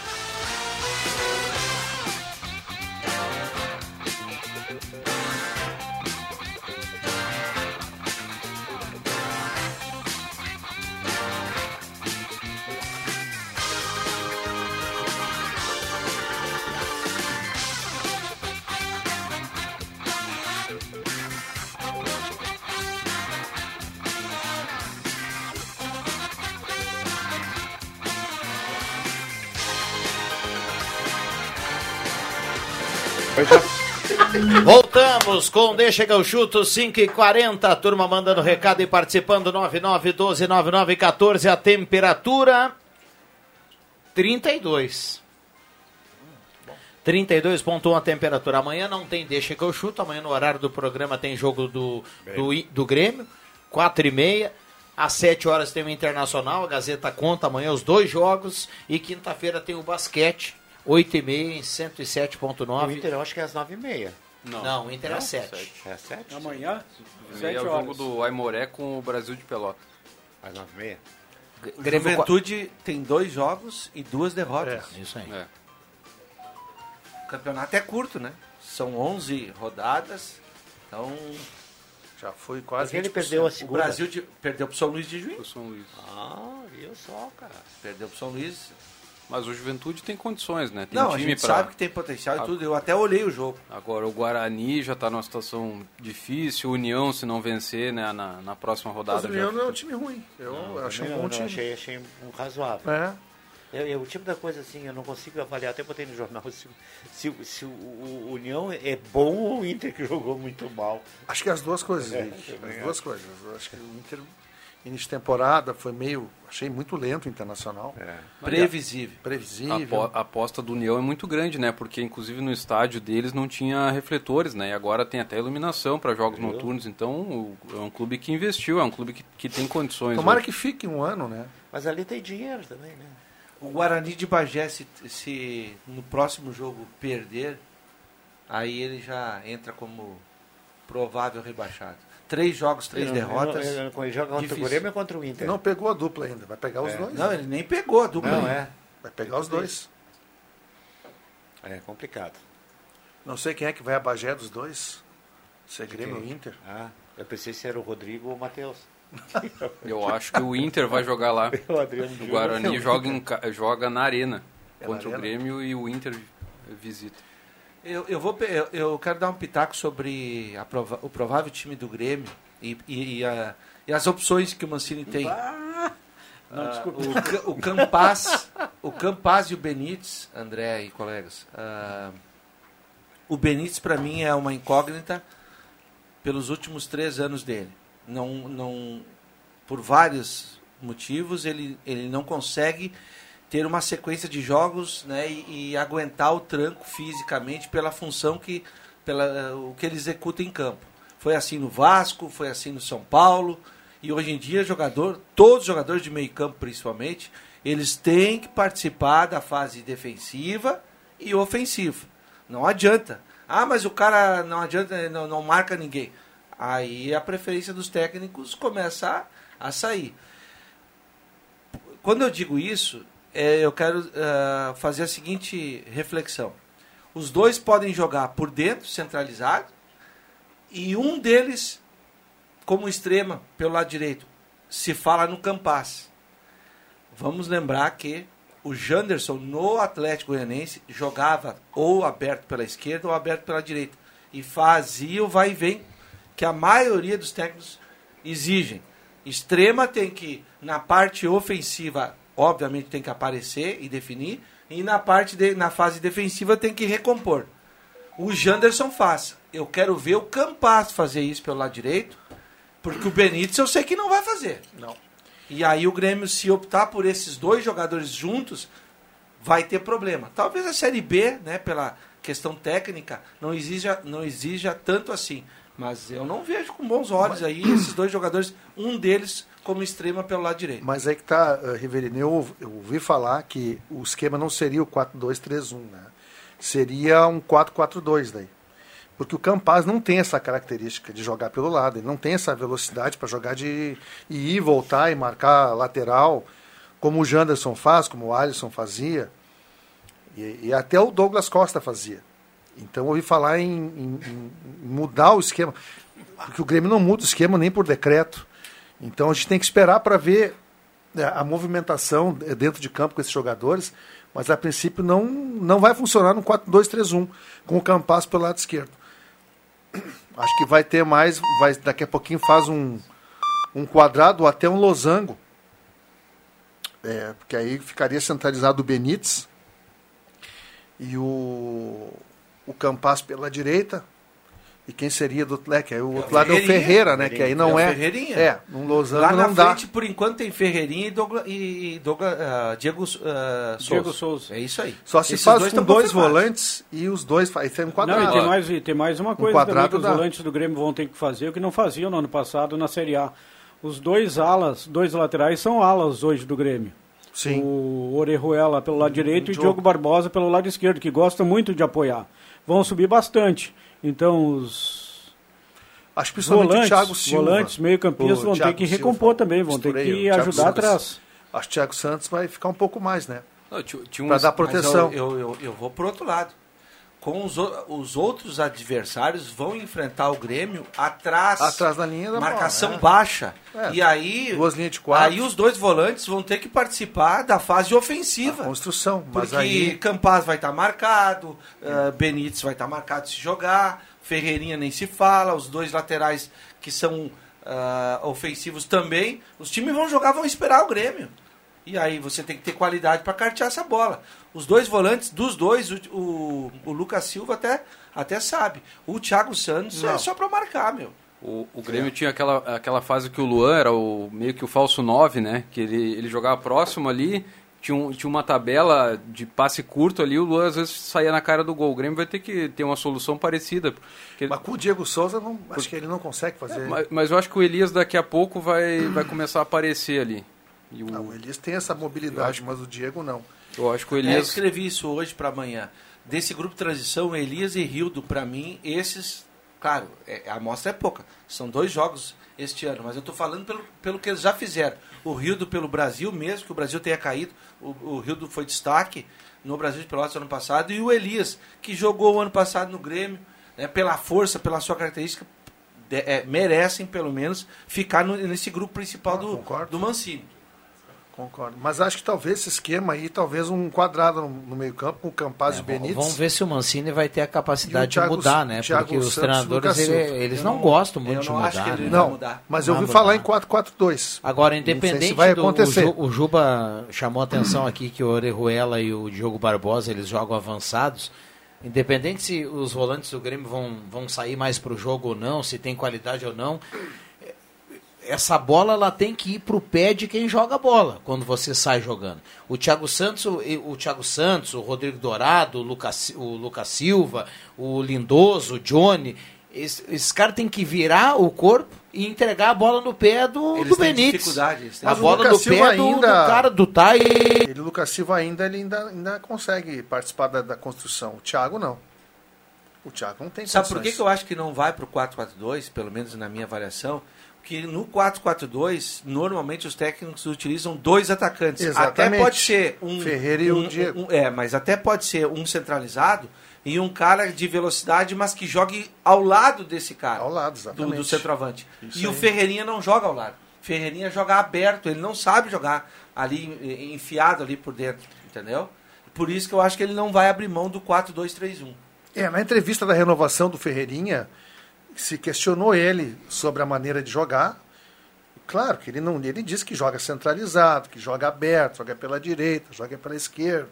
Voltamos com Deixa que eu chuto 5 e 40 turma mandando recado e participando 99129914 a temperatura 32 32.1 a temperatura. Amanhã não tem Deixa que eu chuto. Amanhã no horário do programa tem jogo do, do, do Grêmio, 4 e meia. Às 7 horas tem o Internacional, a Gazeta conta amanhã os dois jogos. E quinta-feira tem o basquete, 8 e meia em 107.9. O Inter eu acho que é às 9h30. Não, o Inter é Não? às 7. É às 7? Amanhã, sete é o horas. jogo do Aimoré com o Brasil de Pelotas. Às 9h30? Grêmio Juventude tem dois jogos e duas derrotas. Isso aí. É. O campeonato é curto, né? São 11 rodadas. Então, Já foi quase. Ele 20%. perdeu a o segunda. Brasil de- perdeu pro São Luís de Juiz. O São Luís. Ah, viu só, cara. Perdeu pro São Luís. Mas o Juventude tem condições, né? Tem Não, a time gente pra... sabe que tem potencial e tudo. Eu até olhei o jogo. Agora o Guarani já está numa situação difícil. O União, se não vencer né, na, na próxima rodada. Mas o já- União não é um time ruim. Eu achei um Não, bom não, time. Achei, achei um razoável. É. Eu, eu, o tipo da coisa assim, eu não consigo avaliar, até botei no jornal, se, se, se o, o União é bom ou o Inter que jogou muito mal. Acho que as duas coisas, É, As duas coisas. Eu acho que o Inter, início de temporada, foi meio. Achei muito lento o internacional. Previsível. A Previsível. apo- a aposta do União é muito grande, né? Porque inclusive no estádio deles não tinha refletores, né? E agora tem até iluminação para jogos noturnos. Então o- é um clube que investiu, é um clube que, que tem condições. Tomara hoje. que fique um ano, né? Mas ali tem dinheiro também, né? O Guarani de Bagé, se, se no próximo jogo perder, aí ele já entra como provável rebaixado. Três jogos, três não- derrotas. ele não- ele joga contra Difícil. o Grêmio ou contra o Inter? Não pegou a dupla ainda. Vai pegar os É. dois. Não, ele nem pegou a dupla. Não, ainda. é. Vai pegar os dois. É complicado. Não sei quem é que vai a Bagé dos dois. Se é Grêmio ou Inter. Ah, eu pensei se era o Rodrigo ou o Matheus. Eu acho que o Inter vai jogar lá. O O. Guarani joga, em joga na arena É contra na o arena? Grêmio e o Inter visita. Eu, eu, vou, eu, eu quero dar um pitaco sobre a prova- o provável time do Grêmio e, e, e a- e as opções que o Mancini tem. Não, Ah, desculpa. o, Ca- o Campaz, o Campaz e o Benítez, André e colegas. ah, o Benítez para mim é uma incógnita pelos últimos três anos dele. Não, não, por vários motivos ele, ele não consegue ter uma sequência de jogos né, e, e aguentar o tranco fisicamente pela função que pela o que ele executa em campo. Foi assim no Vasco, foi assim no São Paulo. E hoje em dia, jogador, todos os jogadores de meio campo principalmente, eles têm que participar da fase defensiva e ofensiva. Não adianta. Ah, mas o cara não adianta, não, não marca ninguém. Aí a preferência dos técnicos começa a, a sair. Quando eu digo isso, é, eu quero ah, fazer a seguinte reflexão. Os dois podem jogar por dentro, centralizado, e um deles como extrema pelo lado direito. Se fala no Campas. Vamos lembrar que o Janderson no Atlético Goianense jogava ou aberto pela esquerda ou aberto pela direita. E fazia o vai e vem que a maioria dos técnicos exigem. Extrema tem que, na parte ofensiva, obviamente tem que aparecer e definir, e na parte de, na fase defensiva tem que recompor. O Janderson faz. Eu quero ver o Campas fazer isso pelo lado direito, porque o Benítez eu sei que não vai fazer. Não. E aí o Grêmio, se optar por esses dois jogadores juntos, vai ter problema. Talvez a Série B, né, pela questão técnica, não exija, não exija tanto assim. Mas eu não vejo com bons olhos aí esses dois jogadores, um deles como extrema pelo lado direito. Mas aí que tá, uh, Riverino, eu, eu ouvi falar que o esquema não seria o 4-2-3-1, né? Seria um 4-4-2 daí. Porque o Campaz não tem essa característica de jogar pelo lado, ele não tem essa velocidade para jogar de ir, voltar e marcar lateral, como o Janderson faz, como o Alisson fazia, e, e até o Douglas Costa fazia. Então eu ouvi falar em, em, em mudar o esquema, porque o Grêmio não muda o esquema nem por decreto. Então a gente tem que esperar para ver né, a movimentação dentro de campo com esses jogadores, mas a princípio não, não vai funcionar no 4-2-3-1, com o Campas pelo lado esquerdo. Acho que vai ter mais, vai, daqui a pouquinho faz um, um quadrado ou até um losango. É, porque aí ficaria centralizado o Benítez e o, o Campas pela direita. E quem seria do Atletico? Aí o outro lado é o Ferreira, né? Que aí não é. é. O Ferreirinha. É, um losango Lá na não dá. frente, por enquanto, tem Ferreirinha e, Douglas, e Douglas, ah, Diego, ah, Souza. Diego Souza. É isso aí. Só se Esses faz dois com dois volantes e os dois faz tem um quadrado. Não, e tem mais, e tem mais uma coisa também quadrado que os dá. volantes do Grêmio vão ter que fazer, o que não faziam no ano passado na Série A. Os dois alas, dois laterais são alas hoje do Grêmio. Sim. O Orejuela pelo lado direito e o Diogo. Diogo Barbosa pelo lado esquerdo, que gostam muito de apoiar. Vão subir bastante. Então os Acho que principalmente volantes, o Thiago Silva. volantes meio-campistas vão ter Thiago que Silva, recompor também, vão ter que ajudar atrás. Acho que o Thiago Santos vai ficar um pouco mais, né? Para dar proteção. eu, eu, eu, eu vou pro outro lado. Com os, os outros adversários vão enfrentar o Grêmio atrás. Atrás da linha da bola, Marcação é. baixa. É. E aí. Duas linhas de quatro. Aí os dois volantes vão ter que participar da fase ofensiva. construção. Mas Porque aí Campaz vai estar marcado, uh, Benítez vai estar marcado se jogar, Ferreirinha nem se fala, os dois laterais que são ah, ofensivos também. Os times vão jogar, vão esperar o Grêmio. E aí você tem que ter qualidade para cartear essa bola. Os dois volantes, dos dois, o, o, o Lucas Silva até, até sabe. O Thiago Santos é Não. só para marcar, meu. O, o Grêmio tinha aquela, aquela fase que o Luan era o, meio que o falso 9, né? Que ele, ele jogava próximo ali, tinha, um- tinha uma tabela de passe curto ali, o Luan às vezes saía na cara do gol. O Grêmio vai ter que ter uma solução parecida. porque- Mas com o Diego Souza, não, acho que ele não consegue fazer. mas, mas eu acho que o Elias daqui a pouco vai, vai começar a aparecer ali. E o, Não, o Elias tem essa mobilidade, mas o Diego não. Eu acho que o É, Elias. escrevi isso hoje para amanhã. Desse grupo de transição, Elias e Rildo, para mim, esses, claro, é- a amostra é pouca. São dois jogos este ano, mas eu estou falando pelo, pelo que eles já fizeram. O Rildo pelo Brasil, mesmo que o Brasil tenha caído, o, o Rildo foi destaque no Brasil de Pelotas ano passado, e o Elias, que jogou o ano passado no Grêmio, né, pela força, pela sua característica, de- é, merecem pelo menos ficar no- nesse grupo principal do, do Mancini. Concordo. Mas acho que talvez esse esquema aí, talvez um quadrado no, no meio-campo com o Campaz e o Benítez. Vamos ver se o Mancini vai ter a E capacidade Thiago- de mudar, né? Thiago Porque os Santos, treinadores ele- eles não, não- gostam muito eu de não mudar. acho que ele né? vai Não, mudar. mas eu ouvi falar em mudar. 4-4-2. Agora, independente se vai do acontecer. o, Ju- o Juba chamou a atenção aqui que o Orejuela e o Diogo Barbosa eles jogam avançados. Independente se os volantes do Grêmio vão, vão sair mais para o jogo ou não, se tem qualidade ou não, essa bola ela tem que ir para o pé de quem joga a bola quando você sai jogando. O Thiago Santos, o, o Thiago Santos, o Rodrigo Dourado, o Lucas, o Lucas Silva, o Lindoso, o Johnny, esse- esses caras têm que virar o corpo e entregar a bola no pé do, Eles do têm Benítez. dificuldade, eles têm A bola no Silva pé do, do ainda- cara do Tai. Ele, o Lucas Silva ainda, ele ainda, ainda consegue participar da, da construção. O Thiago não. O Thiago não tem Sabe por que, condições. que eu acho que não vai para o 4-4-2, pelo menos na minha avaliação? Que no 4-4-2, normalmente os técnicos utilizam dois atacantes. Exatamente. Até pode ser um. Ferreira e o um- Diego. um- é, mas até pode ser um centralizado e um cara de velocidade, mas que jogue ao lado desse cara. Ao lado, do, exatamente. do centroavante. Isso e o aí. Ferreirinha não joga ao lado. Ferreirinha joga aberto, ele não sabe jogar ali, eh, enfiado ali por dentro, entendeu? Por isso que eu acho que ele não vai abrir mão do 4-2-3-1. É, na entrevista da renovação do Ferreirinha, se questionou ele sobre a maneira de jogar. Claro que ele não, ele disse que joga centralizado, que joga aberto, joga pela direita, joga pela esquerda.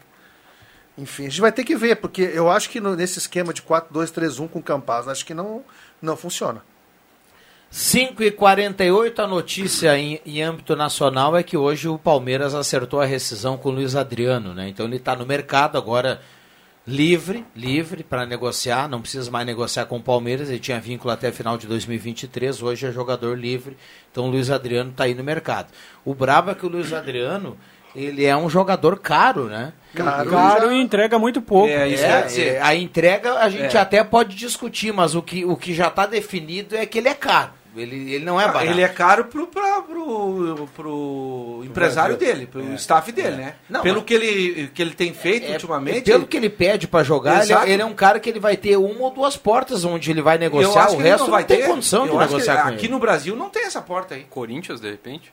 Enfim, a gente vai ter que ver, porque eu acho que no- nesse esquema de 4-2-3-1 com Campaz, acho que não, não funciona. 5 e 48 a notícia em, em âmbito nacional é que hoje o Palmeiras acertou a rescisão com o Luiz Adriano, né? Então ele está no mercado agora livre, livre para negociar, não precisa mais negociar com o Palmeiras, ele tinha vínculo até final de 2023, hoje é jogador livre, então o Luiz Adriano está aí no mercado. O brabo é que o Luiz Adriano, ele é um jogador caro, né? Caro, caro e entrega muito pouco. É, é, é, a entrega a gente É. até pode discutir, mas o que, o que já está definido é que ele é caro. Ele, ele não é barato. Ele é caro pro, pra, pro, pro empresário dele, pro staff dele, né? Não, Pelo mas- que ele, que ele tem feito É, ultimamente. Pelo que ele pede para jogar, ele, Exato. ele é um cara que ele vai ter uma ou duas portas onde ele vai negociar, o ele resto não vai tem ter. condição de Eu negociar com Aqui ele. no Brasil não tem essa porta aí. Corinthians, de repente.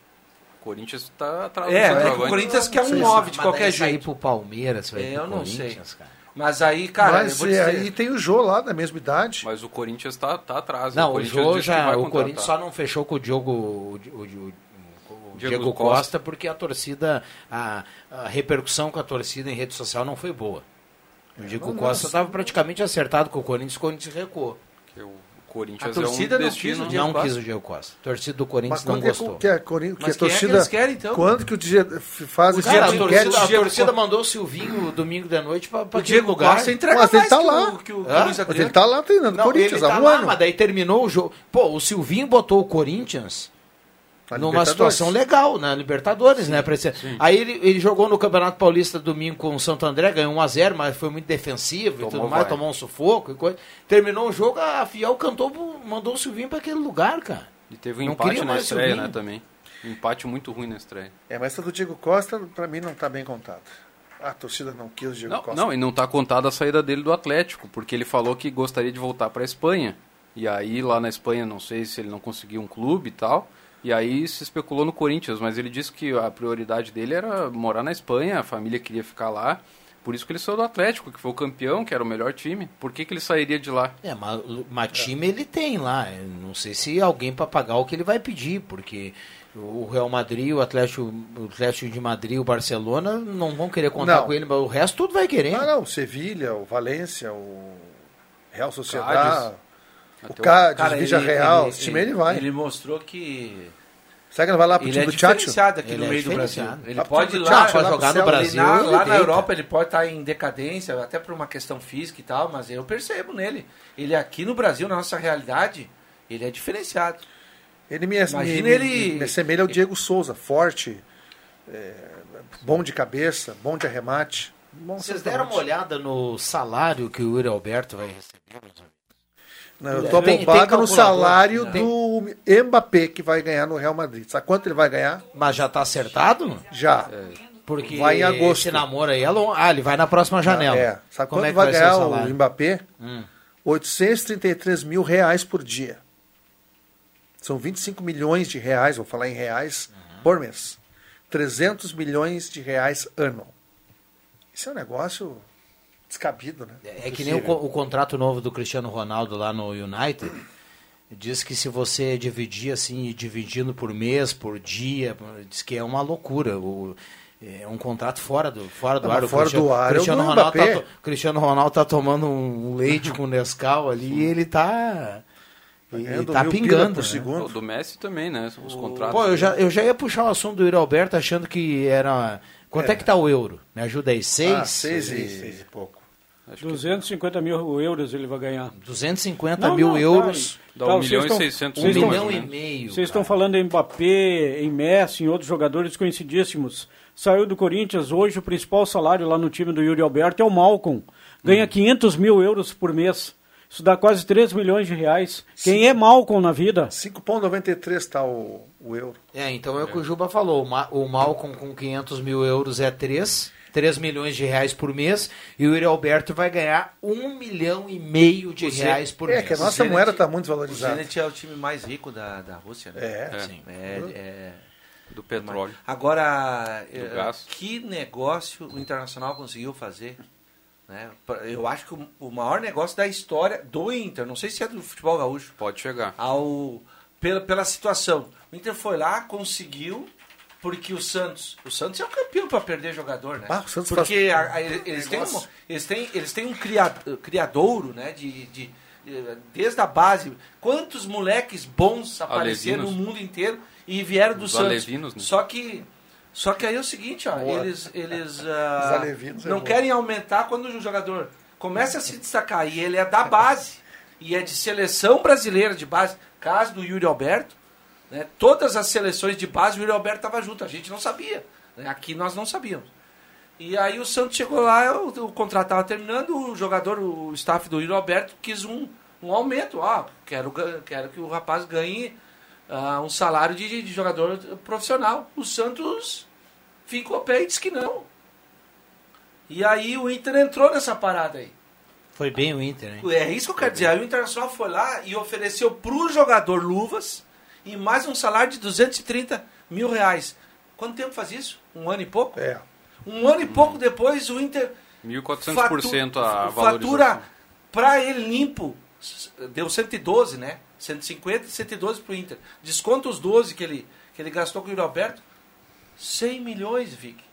Corinthians tá atrás É, é o Corinthians quer um Sei, 9 de qualquer jeito. pro Palmeiras, vai É, pro eu não sei. Corinthians, cara. Mas aí, cara, eu Mas vou e dizer, aí tem o Jô lá da mesma idade. Mas o Corinthians tá, tá atrás. Não, o Corinthians Jô já, o. Corinthians só não fechou com o Diogo, o, o- o- o Diego Diego Costa. Costa. porque a torcida, a, a repercussão com a torcida em rede social não foi boa. O Diego Costa estava praticamente acertado com o Corinthians, o Corinthians recuou. Que o Corinthians A torcida é um não destino. quis o Diego Não Costa. quis o Diego Costa. A torcida do Corinthians não que, gostou. que a, Corin- que Mas a quem é que torcida. eles querem, então? Quando que o dia faz esse Cara, a enquete? torcida, a Diego torcida mandou o Silvinho domingo de noite para O Diego lugar. Costa entrega Mas ele mais tá que lá. o, que o, que o Mas Adriano. ele tá lá treinando Não, Corinthians ele há tá um lá, ano. mas daí terminou o jogo. Pô, o Silvinho botou o Corinthians numa situação legal na Libertadores, né? pra esse- Aí ele, ele jogou no Campeonato Paulista domingo com o Santo André, ganhou 1x0, mas foi muito defensivo e Tomou tudo mais, vai. tomou um sufoco e coisa. Terminou o jogo, a Fiel cantou, mandou o Silvinho para aquele lugar, cara. E teve um Não empate na estreia, Silvinho. né, também. Um empate muito ruim na estreia. É, mas essa do Diego Costa, pra mim, não tá bem contada. A torcida não quis o Diego Não, Costa. não, e não tá contada a saída dele do Atlético, porque ele falou que gostaria de voltar para a Espanha. E aí lá na Espanha, não sei se ele não conseguiu um clube e tal. E aí se especulou no Corinthians, mas ele disse que a prioridade dele era morar na Espanha, a família queria ficar lá. Por isso que ele saiu do Atlético, que foi o campeão, que era o melhor time. Por que, que ele sairia de lá? É, mas, mas time ele tem lá. Eu Não sei se alguém para pagar o que ele vai pedir, porque o Real Madrid, o Atlético, o Atlético de Madrid, o Barcelona não vão querer contar Não. com ele, mas o resto tudo vai querer. Ah, não, o Sevilha, o Valência, o Real Sociedade, Cádiz. O Cádiz, Cara, o ele- Real, ele- esse time ele vai. Ele mostrou que Será que ele vai lá pro ele time é do Tchatcho? diferenciado aqui Ele no é meio do Brasil. Ele pro pode ir lá, lá jogar pro no Brasil. lá na. Europa ele pode estar em decadência, até por uma questão física e tal, mas eu percebo nele. Ele aqui no Brasil, na nossa realidade, ele é diferenciado. Ele me, Imagina me, ele- me assemelha ao Diego Souza, forte, é, bom de cabeça, bom de arremate. Bom Vocês deram uma olhada no salário que o Yuri Alberto vai receber? meus amigos? Não, eu tem poupado no salário Não. do Mbappé que vai ganhar no Real Madrid. Sabe quanto ele vai ganhar? Mas já tá acertado? Já. Porque Vai em agosto. esse namoro aí é longo. Ah, ele vai na próxima janela. É. Sabe Como quanto é vai, vai ganhar o o? Mbappé? Hum. 833 mil reais por dia. São 25 milhões de reais, vou falar em reais, Uhum. por mês. 300 milhões de reais ano. Isso é um negócio descabido, né? É que nem o, o contrato novo do Cristiano Ronaldo lá no United. Diz que se você dividir assim, dividindo por mês, por dia, diz que é uma loucura. O, é um contrato fora do, fora do Não, ar. O fora Cristiano, do ar é o Cristiano do Ronaldo tá, Cristiano Ronaldo tá tomando um leite com Nescau ali e ele tá. Ele tá pila pingando. por né? segundo. O do Messi também, né? Os contratos. Pô, eu já, eu já ia puxar o assunto do Yuri Alberto achando que era. Quanto é, que tá o euro? Me ajuda aí. Seis? Ah, seis e, seis e pouco. Acho que 250 mil euros ele vai ganhar. 250 Não, mil não, euros. Dá Tá, um vocês milhão e estão- Um vocês mil, estão- milhão mais ou e meio. Vocês estão falando em Mbappé, em Messi, em outros jogadores conhecidíssimos. Saiu do Corinthians, hoje o principal salário lá no time do Yuri Alberto é o Malcom. Ganha Hum. 500 mil euros por mês. Isso dá quase 3 milhões de reais. Quem é Malcom na vida? 5,93 está o, o euro. É, então é o que o Juba falou. O, Ma o Malcom com 500 mil euros é 3, 3 milhões de reais por mês. E o Yuri Alberto vai ganhar 1 milhão e meio de Você- reais por É mês. que a nossa Zenit- moeda está muito O valorizada. Zenit é o time mais rico da, da Rússia, né? É. Sim. É, é- Do petróleo. Agora, gás. que negócio o Internacional conseguiu fazer? né? Eu acho que o, o maior negócio da história do Inter, não sei se é do futebol gaúcho, Pode chegar. ao, pela, pela situação. O Inter foi lá, conseguiu, porque o Santos. O Santos é o campeão para perder jogador, né? Ah, o Santos porque faz- a- a- eles, têm um, eles, têm, eles têm um criado, criadouro, né? De, de, desde a base. Quantos moleques bons apareceram no Alevinos. mundo inteiro e vieram do Os Santos. alevinos, né? Só que. Só que aí é o seguinte, ó, Boa. eles, eles alevinos é não boa. querem aumentar quando o jogador comece a se destacar e ele é da base e é de seleção brasileira de base, caso do Yuri Alberto, né? Todas as seleções de base o Yuri Alberto estava junto, a gente não sabia. né? Aqui nós não sabíamos. E aí o Santos chegou lá, o, o contrato estava terminando, o jogador, o staff do Yuri Alberto quis um, um aumento. Ah, quero, quero que o rapaz ganhe ah, um salário de, de jogador profissional. O Santos ficou pé e disse que não. E aí o Inter entrou nessa parada aí. Foi bem o Inter, hein? É isso que eu quero dizer. Aí o Internacional foi lá e ofereceu para o jogador luvas e mais um salário de 230 mil reais. Quanto tempo faz isso? Um ano e pouco? É. Um ano e pouco depois o Inter 1.400% a fatura para ele limpo. Deu 112, né? 150 e 112 pro Inter. Desconta os 12 que ele, que ele gastou com o Yuri Alberto. 100 milhões, Vic.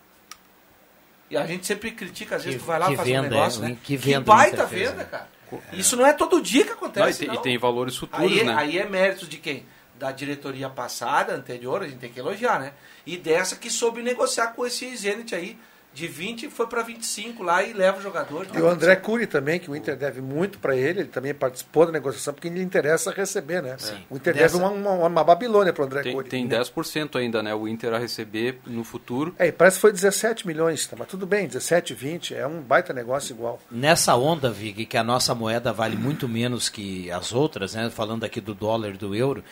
E a gente sempre critica, às vezes Que- tu vai lá que fazer venda, um negócio, é, né? que venda o baita Inter fez, venda, né? cara. Isso não é todo dia que Não, e, acontece, tem, não. e tem valores futuros, Aí, é- né? aí é mérito de quem? Da diretoria passada, anterior, a gente tem que elogiar, né? E dessa que soube negociar com esse Zenit aí. De 20 foi para 25 lá e leva o jogador. E o André Cury também, que o Inter deve muito para ele, ele também participou da negociação, porque lhe interessa receber, né? O Inter Dessa- deve uma, uma, uma Babilônia para o André Tem, Cury. tem 10% ainda, né? O Inter a receber no futuro. É, e parece que foi 17 milhões, tá? mas tudo bem, 17, 20, é um baita negócio igual. Nessa onda, Vig, que a nossa moeda vale muito menos que as outras, né? Falando aqui do dólar e do euro,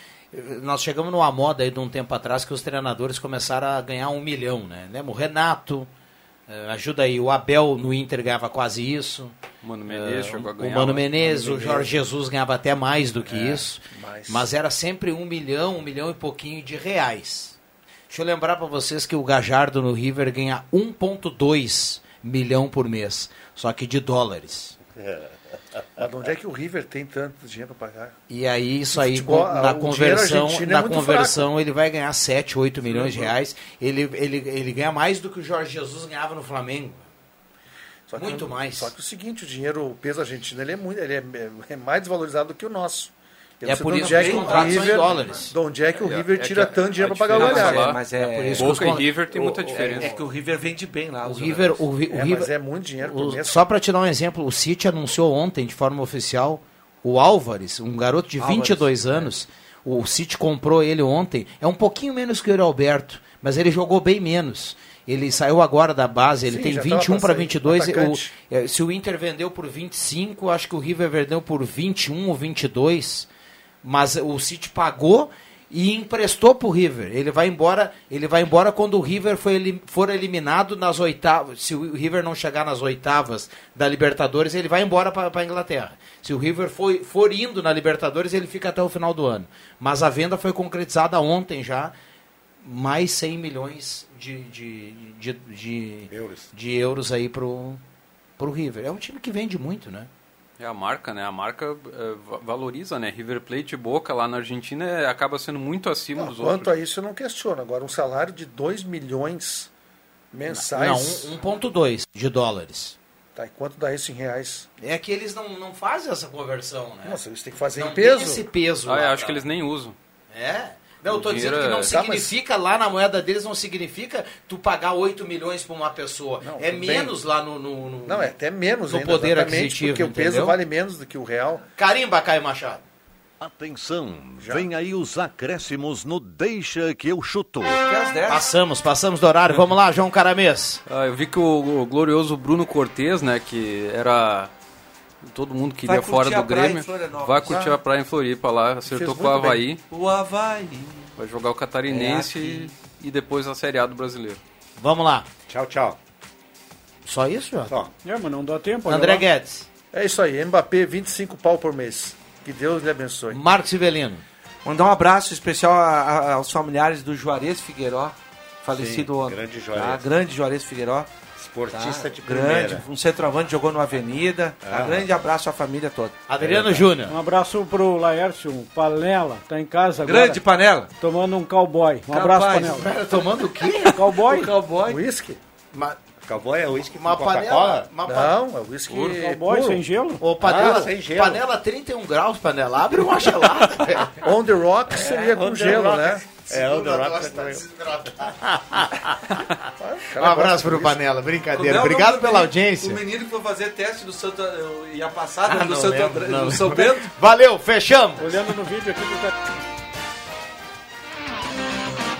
nós chegamos numa moda aí de um tempo atrás que os treinadores começaram a ganhar um milhão, né? Lembra? O Renato, eh, ajuda aí, o Abel no Inter ganhava quase isso. O Mano Menezes Eh, chegou a o ganhar. Mano né? Menezes, o Jorge Jesus ganhava até mais do que isso. mais. Mas era sempre um milhão, um milhão e pouquinho de reais. Deixa eu lembrar para vocês que o Gajardo no River ganha 1,2 milhão por mês, só que de dólares. Mas de onde é que o River tem tanto dinheiro para pagar? E aí, isso aí, Futebol, ah, na conversão, é na muito conversão ele vai ganhar 7, 8 milhões de reais. Ele, ele, ele ganha mais do que o Jorge Jesus ganhava no Flamengo. Que Muito mais. Só que o seguinte, o dinheiro, o peso argentino, ele é, muito, ele é, é mais desvalorizado do que o nosso. É por isso é que que os o contratos são em River- dólares. É que o É, River é que tira a- tanto dinheiro para pagar o Galhardo? lá- mas é, por isso que os Boca e River tem muita o- diferença. É, que o River vende bem lá. O River, o, o É, River mas é muito dinheiro por o-. Só para te dar um exemplo, o City anunciou ontem, de forma oficial, o Álvares, um garoto de Álvares, 22 anos. O City comprou ele ontem. É um pouquinho menos que o Yuri Alberto, mas ele jogou bem menos. Ele saiu agora da base, ele Sim, tem já tava 21 para pra sair, 22. O, é, se o Inter vendeu por 25, acho que o River vendeu por 21 ou 22. Mas o City pagou e emprestou pro River. Ele vai embora, ele vai embora quando o River foi for eliminado nas oitavas. Se o River não chegar nas oitavas da Libertadores, ele vai embora para a Inglaterra. Se o River for, for indo na Libertadores, ele fica até o final do ano. Mas a venda foi concretizada ontem já. Mais 100 milhões de, de, de, de, Euros. de euros aí pro, pro River. É um time que vende muito, né? É a marca, né? A marca va- valoriza, né? River Plate e Boca lá na Argentina eh, acaba sendo muito acima Não, dos quanto outros. a isso eu não questiono. Agora, um salário de 2 milhões mensais. Não, um- 1,2 de dólares. Tá, e quanto dá isso em reais? É que eles não, não fazem essa conversão, né? Nossa, eles têm que fazer não em peso. tem esse peso. Ah, lá, eu acho tá? que eles nem usam. É? Não, eu tô dizendo que não Tá, mas- significa, lá na moeda deles, não significa tu pagar 8 milhões pra uma pessoa. Não, é menos lá no, no, no- Não, é até menos No ainda, poder aquisitivo, porque o peso entendeu? vale menos do que o real. Carimba, Caio Machado. Atenção, vem aí os acréscimos no Deixa que eu chuto. Até às 10. Passamos, passamos do horário. Vamos lá, João Caramês. Ah, eu vi que o, o glorioso Bruno Cortez, né? Que era. Todo mundo queria Vai fora do a Grêmio. Vai curtir Ah. a praia em Floripa lá. Acertou com o muito bem. Havaí. O Havaí. Vai jogar o Catarinense É e, depois a Série A do Brasileiro. Vamos lá. Tchau, tchau. Só isso, João? Só. É, mas não dá tempo. André. Guedes. É isso aí, Mbappé, 25 pau por mês. Que Deus lhe abençoe. Marcos Ivelino. Mandar um abraço especial a- a- aos familiares do Juarez Figueiró, falecido Sim, ontem. grande Juarez. Tá? Grande Juarez Figueiró. Esportista de grande, primeira. um centroavante jogou no Avenida. Ah. Um grande abraço à família toda. Adriano Júnior. Um abraço pro Laércio, um Panela, tá em casa agora. Grande panela. Tomando um cowboy. Um abraço, Capaz. Panela. Tomando o quê? Cowboy? Cowboy. Whisky? Cowboy é uísque com Uma panela. Coca-Cola? Não, é whisky Cowboy puro. sem gelo? Ô, panela, Ah, sem gelo. panela 31 graus, panela. Abre uma gelada. On the rock seria com on the gelo, rock. né? É, o The Rock tá também. desidratado. Um abraço pro Panela, brincadeira. Obrigado pela audiência. O menino que foi fazer teste do Santo e a passada Ah, do não Santo lembro, André- não do São. Bento. Valeu, fechamos. Olhando no vídeo aqui do